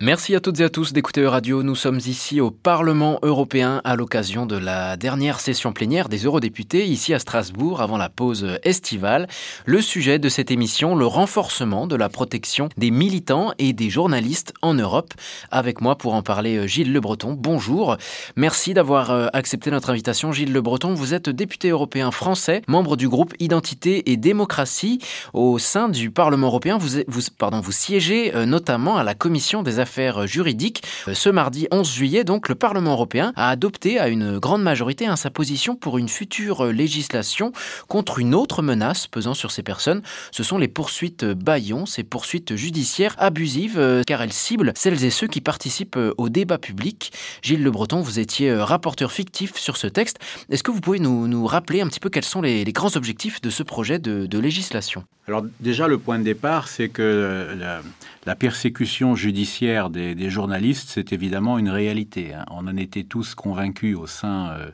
Merci à toutes et à tous d'écouter Radio. Nous sommes ici au Parlement européen à l'occasion de la dernière session plénière des eurodéputés ici à Strasbourg avant la pause estivale. Le sujet de cette émission, le renforcement de la protection des militants et des journalistes en Europe. Avec moi pour en parler Gilles Le Breton. Bonjour. Merci d'avoir euh, accepté notre invitation Gilles Le Breton. Vous êtes député européen français, membre du groupe Identité et démocratie au sein du Parlement européen. Vous, vous, siégez euh, notamment à la commission des affaires. Euh, ce mardi 11 juillet, donc, le Parlement européen a adopté à une grande majorité sa position pour une future législation contre une autre menace pesant sur ces personnes. Ce sont les poursuites Bayon, ces poursuites judiciaires abusives, euh, car elles ciblent celles et ceux qui participent euh, au débat public. Gilles Le Breton, vous étiez rapporteur fictif sur ce texte. Est-ce que vous pouvez nous, rappeler un petit peu quels sont les, grands objectifs de ce projet de, législation? Alors déjà, le point de départ, c'est que la persécution judiciaire des, journalistes, c'est évidemment une réalité. Hein. On en était tous convaincus au sein euh,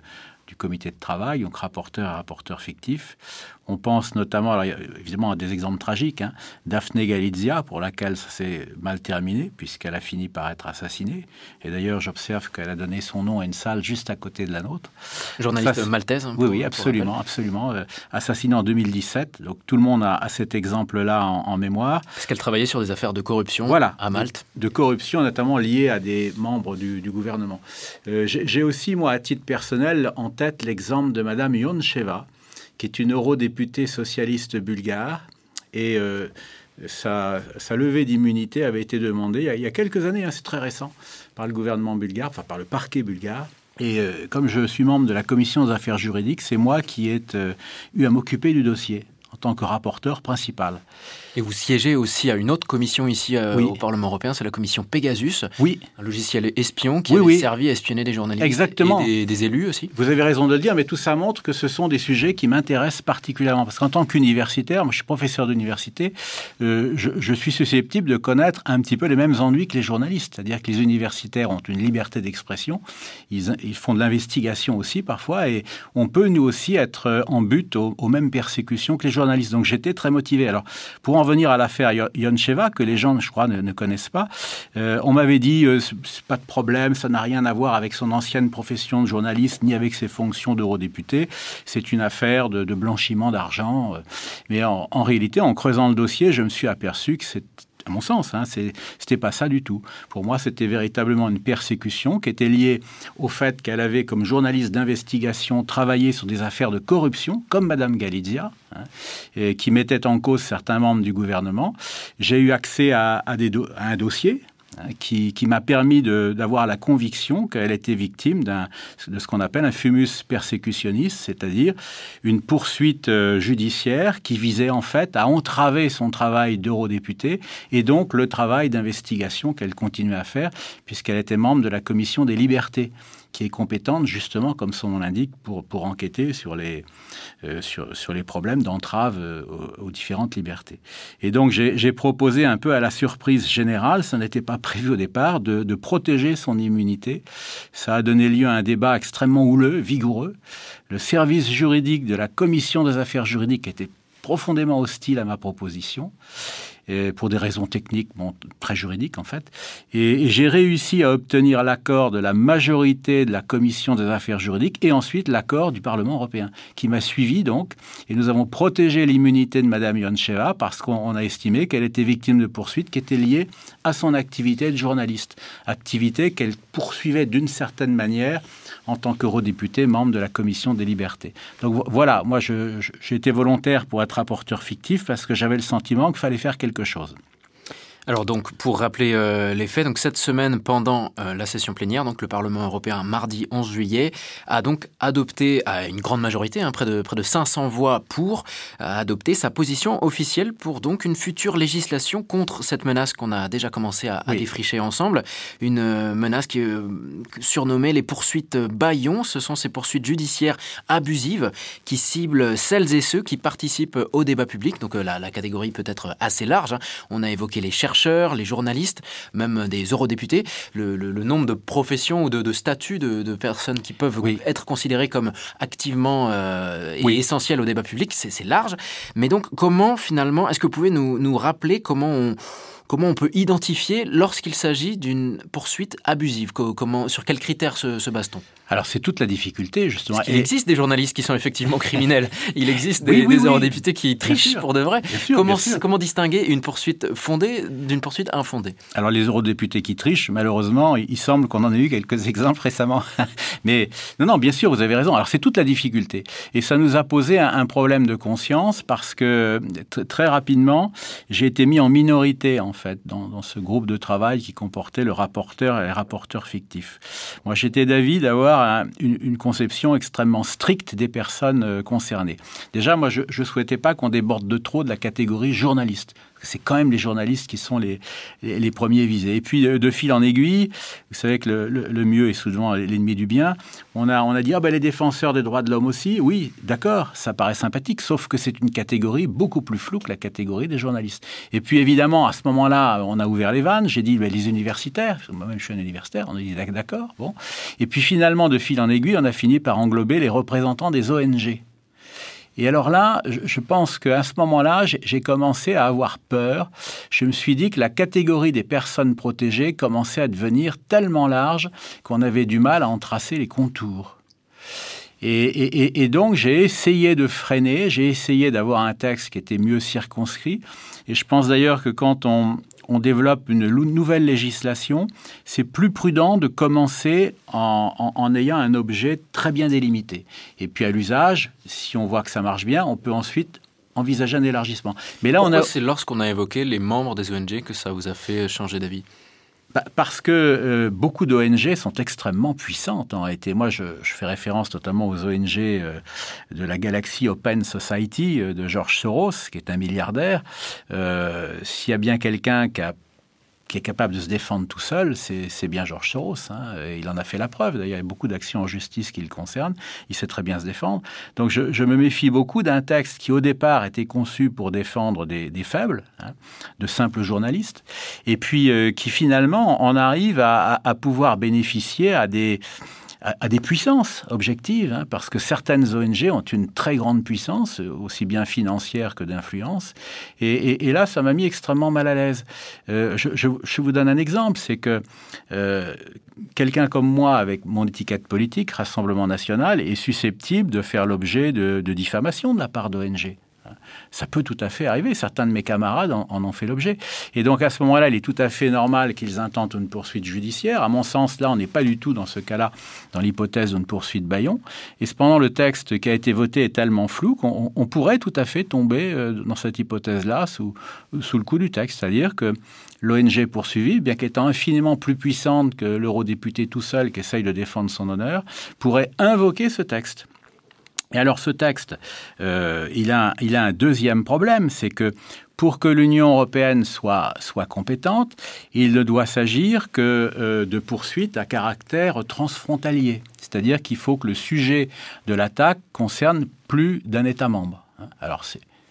du comité de travail, donc rapporteur et rapporteur fictif. On pense notamment, évidemment, à des exemples tragiques. Hein. Daphne Galizia, pour laquelle ça s'est mal terminé, puisqu'elle a fini par être assassinée. Et d'ailleurs, j'observe qu'elle a donné son nom à une salle juste à côté de la nôtre. Journaliste maltaise. Hein, oui, oui, absolument, absolument. Euh, assassinée en 2017. Donc tout le monde a, cet exemple-là en, mémoire. Parce qu'elle travaillait sur des affaires de corruption voilà, à Malte. De, corruption, notamment liées à des membres du, gouvernement. Euh, j'ai aussi, moi, à titre personnel, en tête l'exemple de Madame Yoncheva, qui est une eurodéputée socialiste bulgare. Et euh, sa, levée d'immunité avait été demandée il y a, quelques années, hein, c'est très récent, par le gouvernement bulgare, enfin par le parquet bulgare. Et euh, comme je suis membre de la commission des affaires juridiques, c'est moi qui ai euh, eu à m'occuper du dossier en tant que rapporteur principal. Et vous siégez aussi à une autre commission ici euh, au Parlement européen, c'est la commission Pegasus. Oui. Un logiciel espion qui a servi à espionner des journalistes Exactement. et des, élus aussi. Vous avez raison de le dire, mais tout ça montre que ce sont des sujets qui m'intéressent particulièrement. Parce qu'en tant qu'universitaire, moi je suis professeur d'université, euh, je, suis susceptible de connaître un petit peu les mêmes ennuis que les journalistes. C'est-à-dire que les universitaires ont une liberté d'expression, ils, ils, font de l'investigation aussi parfois, et on peut nous aussi être en but aux, aux mêmes persécutions que les journalistes. Donc j'étais très motivé. Alors pour en venir à l'affaire Yoncheva, que les gens, je crois, ne, connaissent pas, euh, on m'avait dit, euh, pas de problème, ça n'a rien à voir avec son ancienne profession de journaliste, ni avec ses fonctions d'eurodéputé. C'est une affaire de, blanchiment d'argent. Euh. Mais en, en réalité, en creusant le dossier, je me suis aperçu que c'est à mon sens. Hein, C'était pas ça du tout. Pour moi, c'était véritablement une persécution qui était liée au fait qu'elle avait, comme journaliste d'investigation, travaillé sur des affaires de corruption, comme Madame Galizia, hein, et qui mettait en cause certains membres du gouvernement. J'ai eu accès à, un dossier Hein, qui, m'a permis d'avoir la conviction qu'elle était victime de ce qu'on appelle un fumus persecutionis, c'est-à-dire une poursuite euh, judiciaire qui visait en fait à entraver son travail d'eurodéputé et donc le travail d'investigation qu'elle continuait à faire puisqu'elle était membre de la commission des libertés qui est compétente justement, comme son nom l'indique, pour, pour enquêter sur les, euh, sur, sur, les problèmes d'entrave euh, aux, différentes libertés. Et donc j'ai proposé un peu à la surprise générale, ça n'était pas prévu au départ, de, de, protéger son immunité. Ça a donné lieu à un débat extrêmement houleux, vigoureux. Le service juridique de la commission des affaires juridiques était profondément hostile à ma proposition pour des raisons techniques, très juridiques en fait. Et, j'ai réussi à obtenir l'accord de la majorité de la commission des affaires juridiques et ensuite l'accord du Parlement européen, qui m'a suivi donc. Et nous avons protégé l'immunité de Madame Yoncheva parce qu'on a estimé qu'elle était victime de poursuites qui étaient liées à son activité de journaliste, activité qu'elle poursuivait d'une certaine manière en tant qu'eurodéputé, membre de la commission des libertés. Donc voilà, moi j'ai été volontaire pour être rapporteur fictif parce que j'avais le sentiment qu'il fallait faire quelque geschossen. Alors donc pour rappeler euh, les faits, donc cette semaine pendant euh, la session plénière, donc le Parlement européen mardi 11 juillet a donc adopté à une grande majorité, hein, près de près de 500 voix pour adopter sa position officielle pour donc une future législation contre cette menace qu'on a déjà commencé à, défricher ensemble, une euh, menace qui est surnommée les poursuites Bayon. Ce sont ces poursuites judiciaires abusives qui ciblent celles et ceux qui participent au débat public. Donc la, la catégorie peut être assez large. Hein. On a évoqué les chercheurs chercheurs, les journalistes, même des eurodéputés, le, nombre de professions ou de, statuts de, personnes qui peuvent être considérées comme activement euh, et essentielles au débat public, c'est large. Mais donc, comment finalement, est-ce que vous pouvez nous, nous rappeler comment on comment on peut identifier lorsqu'il s'agit d'une poursuite abusive? Comment, Sur quels critères se, se base-t-on? Alors c'est toute la difficulté justement. il existe des journalistes qui sont effectivement criminels. Il existe des, eurodéputés qui trichent pour de vrai. comment, comment distinguer une poursuite fondée d'une poursuite infondée? Alors les eurodéputés qui trichent, malheureusement, il semble qu'on en ait eu quelques exemples récemment. Mais non, non, bien sûr, vous avez raison. Alors c'est toute la difficulté. Et ça nous a posé un, problème de conscience parce que très rapidement, j'ai été mis en minorité en fait dans, ce groupe de travail qui comportait le rapporteur et les rapporteurs fictifs. Moi j'étais d'avis d'avoir une, conception extrêmement stricte des personnes euh, concernées. Déjà, moi, je ne souhaitais pas qu'on déborde de trop de la catégorie journaliste c'est quand même les journalistes qui sont les, les, premiers visés. Et puis, de, fil en aiguille, vous savez que le, mieux est souvent l'ennemi du bien. On a, on a dit, ah ben, les défenseurs des droits de l'homme aussi. Oui, d'accord, ça paraît sympathique, sauf que c'est une catégorie beaucoup plus floue que la catégorie des journalistes. Et puis, évidemment, à ce moment-là, on a ouvert les vannes. J'ai dit, ben, les universitaires, moi-même je suis un universitaire, on a dit, d'accord, bon. Et puis, finalement, de fil en aiguille, on a fini par englober les représentants des ONG. Et alors là, je pense qu'à ce moment-là, j'ai commencé à avoir peur. Je me suis dit que la catégorie des personnes protégées commençait à devenir tellement large qu'on avait du mal à en tracer les contours. Et, et donc j'ai essayé de freiner, j'ai essayé d'avoir un texte qui était mieux circonscrit. Et je pense d'ailleurs que quand on, on développe une nouvelle législation, c'est plus prudent de commencer en, ayant un objet très bien délimité. Et puis à l'usage, si on voit que ça marche bien, on peut ensuite envisager un élargissement. Mais là, on a... c'est lorsqu'on a évoqué les membres des ONG que ça vous a fait changer d'avis? Parce que euh, beaucoup d'ONG sont extrêmement puissantes en réalité. Moi, je, fais référence notamment aux ONG euh, de la galaxie Open Society euh, de George Soros, qui est un milliardaire. S'il y a bien quelqu'un qui a qui est capable de se défendre tout seul, c'est bien Georges Soros. Hein. Il en a fait la preuve. D'ailleurs, il y a beaucoup d'actions en justice qui le concernent. Il sait très bien se défendre. Donc, je, me méfie beaucoup d'un texte qui, au départ, était conçu pour défendre des, faibles, hein, de simples journalistes, et puis euh, qui, finalement, en arrive à pouvoir bénéficier à des à, des puissances objectives, hein, parce que certaines ONG ont une très grande puissance, aussi bien financière que d'influence. Et, là, ça m'a mis extrêmement mal à l'aise. Euh, je, vous donne un exemple, c'est que euh, quelqu'un comme moi, avec mon étiquette politique, Rassemblement national, est susceptible de faire l'objet de, de diffamation de la part d'ONG. Ça peut tout à fait arriver. Certains de mes camarades en, ont fait l'objet. Et donc à ce moment-là, il est tout à fait normal qu'ils intentent une poursuite judiciaire. À mon sens, là, on n'est pas du tout dans ce cas-là, dans l'hypothèse d'une poursuite Bayon. Et cependant, le texte qui a été voté est tellement flou qu'on pourrait tout à fait tomber euh, dans cette hypothèse-là sous, sous le coup du texte. C'est-à-dire que l'ONG poursuivie, bien qu'étant infiniment plus puissante que l'eurodéputé tout seul qui essaye de défendre son honneur, pourrait invoquer ce texte. Et alors ce texte, euh, il, a, il a un deuxième problème, c'est que pour que l'Union européenne soit, soit compétente, il ne doit s'agir que euh, de poursuites à caractère transfrontalier. C'est-à-dire qu'il faut que le sujet de l'attaque concerne plus d'un État membre. Alors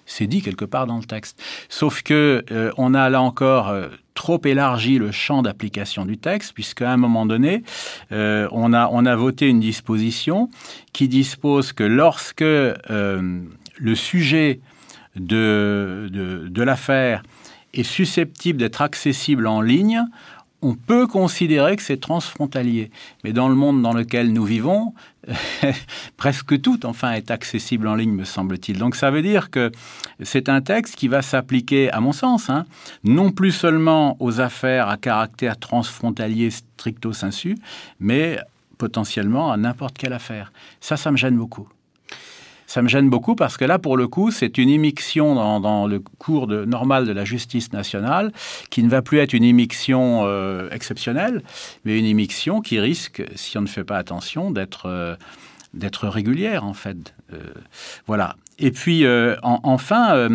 c'est dit quelque part dans le texte. Sauf que euh, on a là encore trop élargi le champ d'application du texte, puisqu'à un moment donné, euh, on, a, on a voté une disposition qui dispose que lorsque le sujet de l'affaire est susceptible d'être accessible en ligne, on peut considérer que c'est transfrontalier. Mais dans le monde dans lequel nous vivons, presque tout, enfin, est accessible en ligne, me semble-t-il. Donc ça veut dire que c'est un texte qui va s'appliquer, à mon sens, hein, non plus seulement aux affaires à caractère transfrontalier stricto sensu, mais potentiellement à n'importe quelle affaire. Ça, ça me gêne beaucoup ça me gêne beaucoup parce que là, pour le coup, c'est une immixtion dans, le cours normal de la justice nationale qui ne va plus être une immixtion euh, exceptionnelle, mais une immixtion qui risque, si on ne fait pas attention, d'être euh, régulière en fait. Euh, voilà. Et puis enfin,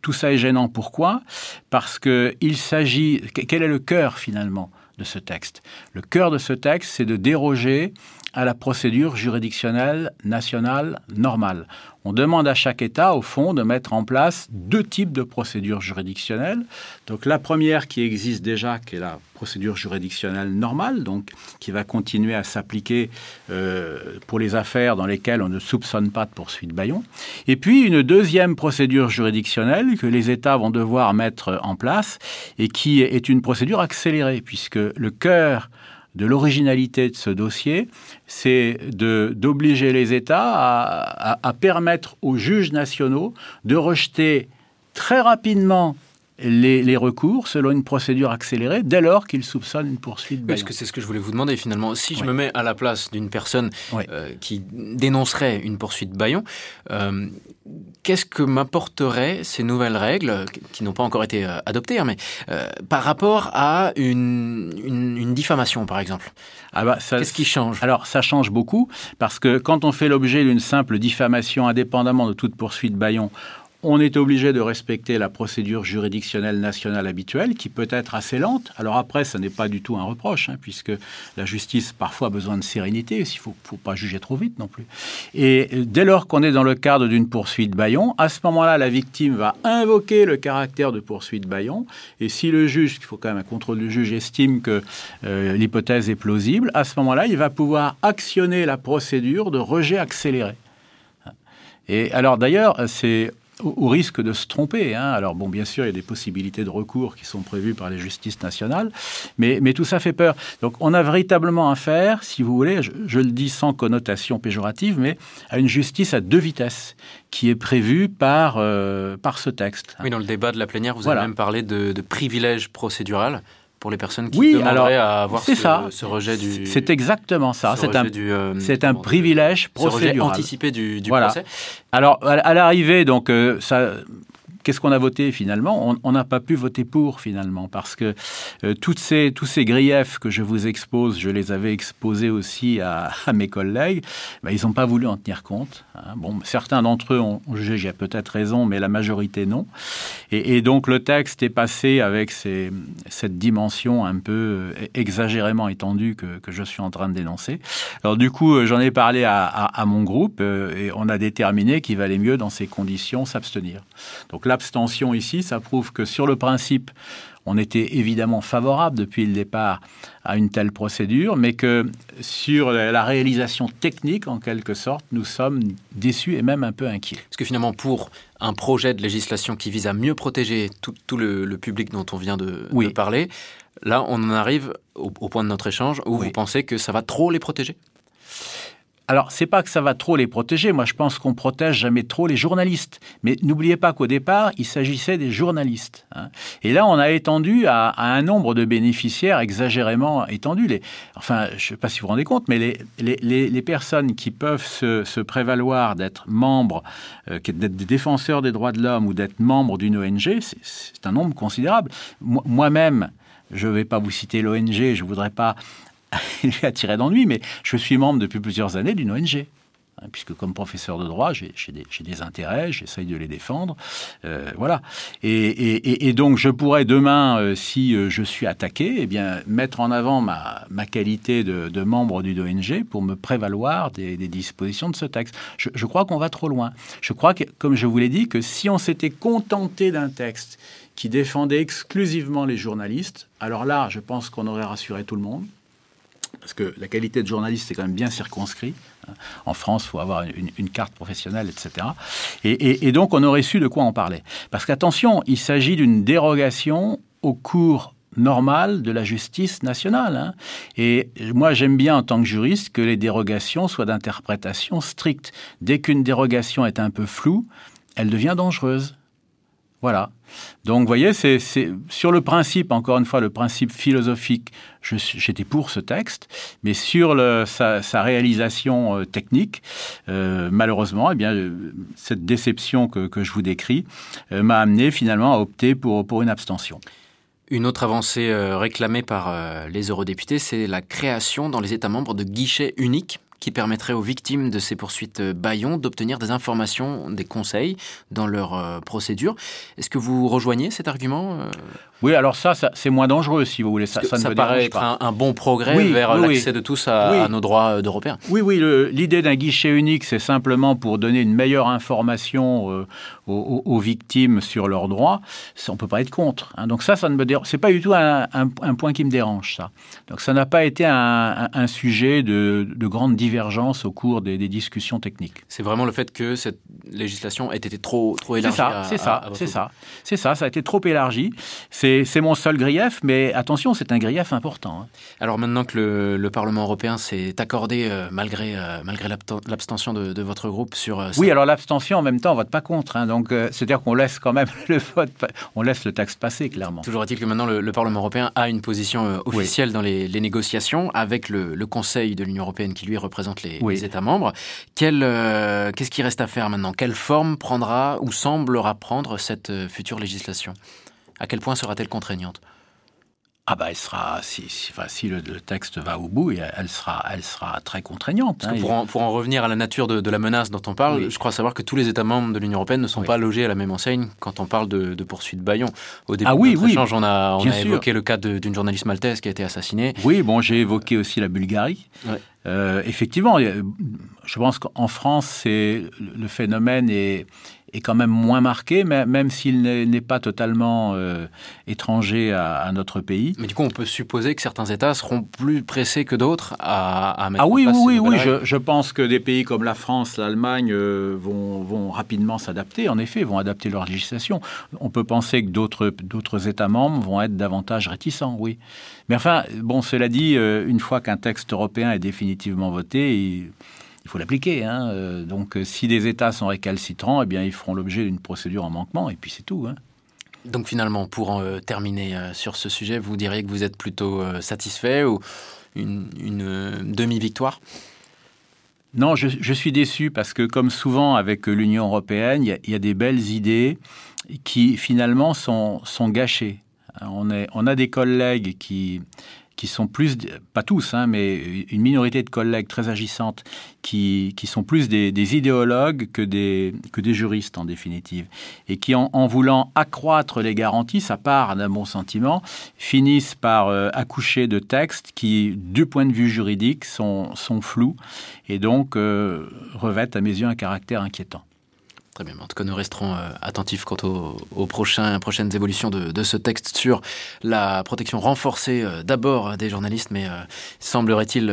tout ça est gênant. Pourquoi? Parce que il s'agit. Quel est le cœur finalement? De ce texte Le cœur de ce texte, c'est de déroger à la procédure juridictionnelle nationale normale. On demande à chaque État, au fond, de mettre en place deux types de procédures juridictionnelles. Donc la première qui existe déjà, qui est la procédure juridictionnelle normale, donc qui va continuer à s'appliquer euh, pour les affaires dans lesquelles on ne soupçonne pas de poursuite Bayon. Et puis une deuxième procédure juridictionnelle que les États vont devoir mettre en place et qui est une procédure accélérée, puisque le cœur de l'originalité de ce dossier, c'est d'obliger les États à, à, permettre aux juges nationaux de rejeter très rapidement les, recours selon une procédure accélérée dès lors qu'ils soupçonnent une poursuite. Parce que c'est ce que je voulais vous demander finalement. Si je me mets à la place d'une personne euh, qui dénoncerait une poursuite Bayon, euh, qu'est-ce que m'apporteraient ces nouvelles règles, qui n'ont pas encore été euh, adoptées, hein, mais par rapport à une, une, diffamation par exemple? Ah bah, Qu'est-ce qui change? Alors ça change beaucoup parce que quand on fait l'objet d'une simple diffamation indépendamment de toute poursuite Bayon, on est obligé de respecter la procédure juridictionnelle nationale habituelle, qui peut être assez lente. Alors après, ce n'est pas du tout un reproche, hein, puisque la justice parfois a besoin de sérénité, il ne faut, faut, pas juger trop vite non plus. Et dès lors qu'on est dans le cadre d'une poursuite Bayon, à ce moment-là, la victime va invoquer le caractère de poursuite Bayon, et si le juge, il faut quand même un contrôle du juge, estime que euh, l'hypothèse est plausible, à ce moment-là, il va pouvoir actionner la procédure de rejet accéléré. Et alors d'ailleurs, c'est au, risque de se tromper. Hein. Alors bon, bien sûr, il y a des possibilités de recours qui sont prévues par les justices nationales, mais, mais tout ça fait peur. Donc on a véritablement affaire, si vous voulez, je, le dis sans connotation péjorative, mais à une justice à deux vitesses qui est prévue par, euh, par ce texte. Oui, dans le débat de la plénière, vous avez même parlé de, de privilège procédural pour les personnes qui oui, alors, à avoir ce, ça. ce rejet du. C'est exactement ça. C'est un, euh, c'est un privilège procédural. Ce rejet anticipé du, du procès. Alors, à, l'arrivée, donc, euh, ça, Qu'est-ce qu'on a voté finalement? On n'a pas pu voter pour finalement parce que euh, toutes ces, tous ces griefs que je vous expose, je les avais exposés aussi à, mes collègues. Ben, ils n'ont pas voulu en tenir compte. Hein. Bon, certains d'entre eux ont, jugé, j'ai peut-être raison, mais la majorité non. Et, donc le texte est passé avec cette dimension un peu euh, exagérément étendue que, que, je suis en train de dénoncer. Alors du coup, euh, j'en ai parlé à, à, mon groupe et on a déterminé qu'il valait mieux dans ces conditions s'abstenir. Donc là, l'abstention ici, ça prouve que sur le principe, on était évidemment favorable depuis le départ à une telle procédure, mais que sur la réalisation technique, en quelque sorte, nous sommes déçus et même un peu inquiets. Parce que finalement, pour un projet de législation qui vise à mieux protéger tout, le, public dont on vient de, parler, là, on en arrive au, point de notre échange où vous pensez que ça va trop les protéger? Alors, c'est pas que ça va trop les protéger. Moi, je pense qu'on protège jamais trop les journalistes. Mais n'oubliez pas qu'au départ, il s'agissait des journalistes. Hein. Et là, on a étendu à, un nombre de bénéficiaires exagérément étendu. Les, enfin, je sais pas si vous vous rendez compte, mais les, personnes qui peuvent se, se prévaloir d'être membres, euh, d'être des défenseurs des droits de l'homme ou d'être membres d'une ONG, c'est un nombre considérable. Moi-même, je ne vais pas vous citer l'ONG, je ne voudrais pas lui attirer d'ennui, mais je suis membre depuis plusieurs années d'une ONG hein, puisque comme professeur de droit, j'ai des, intérêts, j'essaye de les défendre, euh, voilà. Et, donc je pourrais demain, euh, si euh, je suis attaqué, eh bien mettre en avant ma, qualité de, membre d'une ONG pour me prévaloir des, dispositions de ce texte. Je, je crois qu'on va trop loin. Je crois que, comme je vous l'ai dit, que si on s'était contenté d'un texte qui défendait exclusivement les journalistes, alors là, je pense qu'on aurait rassuré tout le monde parce que la qualité de journaliste est quand même bien circonscrit. En France, il faut avoir une, carte professionnelle, etc. Et, donc, on aurait su de quoi on parlait. Parce qu'attention, il s'agit d'une dérogation au cours normal de la justice nationale. Hein. Et moi, j'aime bien en tant que juriste que les dérogations soient d'interprétation stricte. Dès qu'une dérogation est un peu floue, elle devient dangereuse. Voilà. Donc, vous voyez, c'est sur le principe, encore une fois, le principe philosophique, j'étais pour ce texte, mais sur sa, réalisation euh, technique, euh, malheureusement, eh bien, euh, cette déception que, je vous décris m'a amené finalement à opter pour, pour une abstention. Une autre avancée réclamée par les eurodéputés, c'est la création dans les États membres de guichets uniques qui permettrait aux victimes de ces poursuites Bayon d'obtenir des informations, des conseils dans leur procédure. Est-ce que vous rejoignez cet argument oui, alors ça, c'est moins dangereux si vous voulez. Ça, ça, me paraît être un, bon progrès vers l'accès de tous à, nos droits d'Européens. Oui, oui, l'idée d'un guichet unique, c'est simplement pour donner une meilleure information euh, aux, victimes sur leurs droits. on ne peut pas être contre. Hein. Donc ça, ça ne me dérange. C'est pas du tout un, point qui me dérange, ça. Donc ça n'a pas été un, sujet de, grande divergence au cours des, discussions techniques. C'est vraiment le fait que cette législation ait été trop, trop élargie. C'est ça, c'est ça, c'est ça. C'est ça, ça a été trop élargi. C'est mon seul grief, mais attention, c'est un grief important. Hein. Alors maintenant que le, Parlement européen s'est accordé, euh, malgré, euh, malgré l'abstention de, votre groupe sur... Euh, oui, alors l'abstention, en même temps, on vote pas contre. Hein. donc, c'est-à-dire qu'on laisse quand même le vote, on laisse le texte passer, clairement. Toujours est-il que maintenant, le, Parlement européen a une position officielle dans les, négociations avec le, Conseil de l'Union européenne qui, lui, représente les, les États membres. Qu'est-ce qui reste à faire maintenant? Quelle forme prendra ou semblera prendre cette future législation? À quel point sera-t-elle contraignante? Ah bah elle sera si, si, le, texte va au bout, elle sera, elle sera très contraignante. Hein, pour, en, pour, en, revenir à la nature de, la menace dont on parle, je crois savoir que tous les États membres de l'Union européenne ne sont pas logés à la même enseigne quand on parle de, de poursuite Bayon. Au début ah oui, de oui, échange, on a, on a évoqué le cas d'une journaliste maltaise qui a été assassinée. Oui, bon, j'ai évoqué aussi la Bulgarie. Euh, effectivement, je pense qu'en France, le phénomène est est quand même moins marqué, même s'il n'est pas totalement euh, étranger à, notre pays. Mais du coup, on peut supposer que certains États seront plus pressés que d'autres à, mettre ah en oui, place oui, oui, je, je, pense que des pays comme la France, l'Allemagne euh, vont, vont, rapidement s'adapter. En effet, vont adapter leur législation. On peut penser que d'autres États membres vont être davantage réticents, oui. Mais enfin, bon, cela dit, euh, une fois qu'un texte européen est définitivement voté, il, il faut l'appliquer. Hein. Euh, donc, euh, si des États sont récalcitrants, eh bien, ils feront l'objet d'une procédure en manquement, et puis c'est tout. Hein. Donc, finalement, pour en euh, terminer sur ce sujet, vous diriez que vous êtes plutôt satisfait ou une, demi-victoire? Non, je, suis déçu parce que, comme souvent avec l'Union européenne, il y, a des belles idées qui finalement sont, sont gâchées. On, est, on a des collègues qui, qui sont plus, pas tous, hein, mais une minorité de collègues très agissantes qui, qui sont plus des, idéologues que des, que des juristes en définitive, et qui en, voulant accroître les garanties, ça part d'un bon sentiment, finissent par euh, accoucher de textes qui, du point de vue juridique, sont, sont flous et donc euh, revêtent à mes yeux un caractère inquiétant. Très bien. En tout cas, nous resterons euh, attentifs quant aux, prochains, prochaines évolutions de, ce texte sur la protection renforcée euh, d'abord des journalistes, mais euh, semblerait-il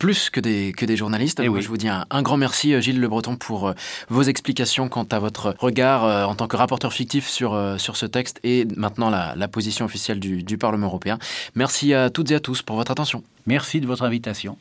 plus que des, que des journalistes. Et eh Je vous dis un, grand merci, Gilles Le Breton, pour vos explications quant à votre regard en tant que rapporteur fictif sur, sur ce texte et maintenant la, position officielle du, du Parlement européen. Merci à toutes et à tous pour votre attention. Merci de votre invitation.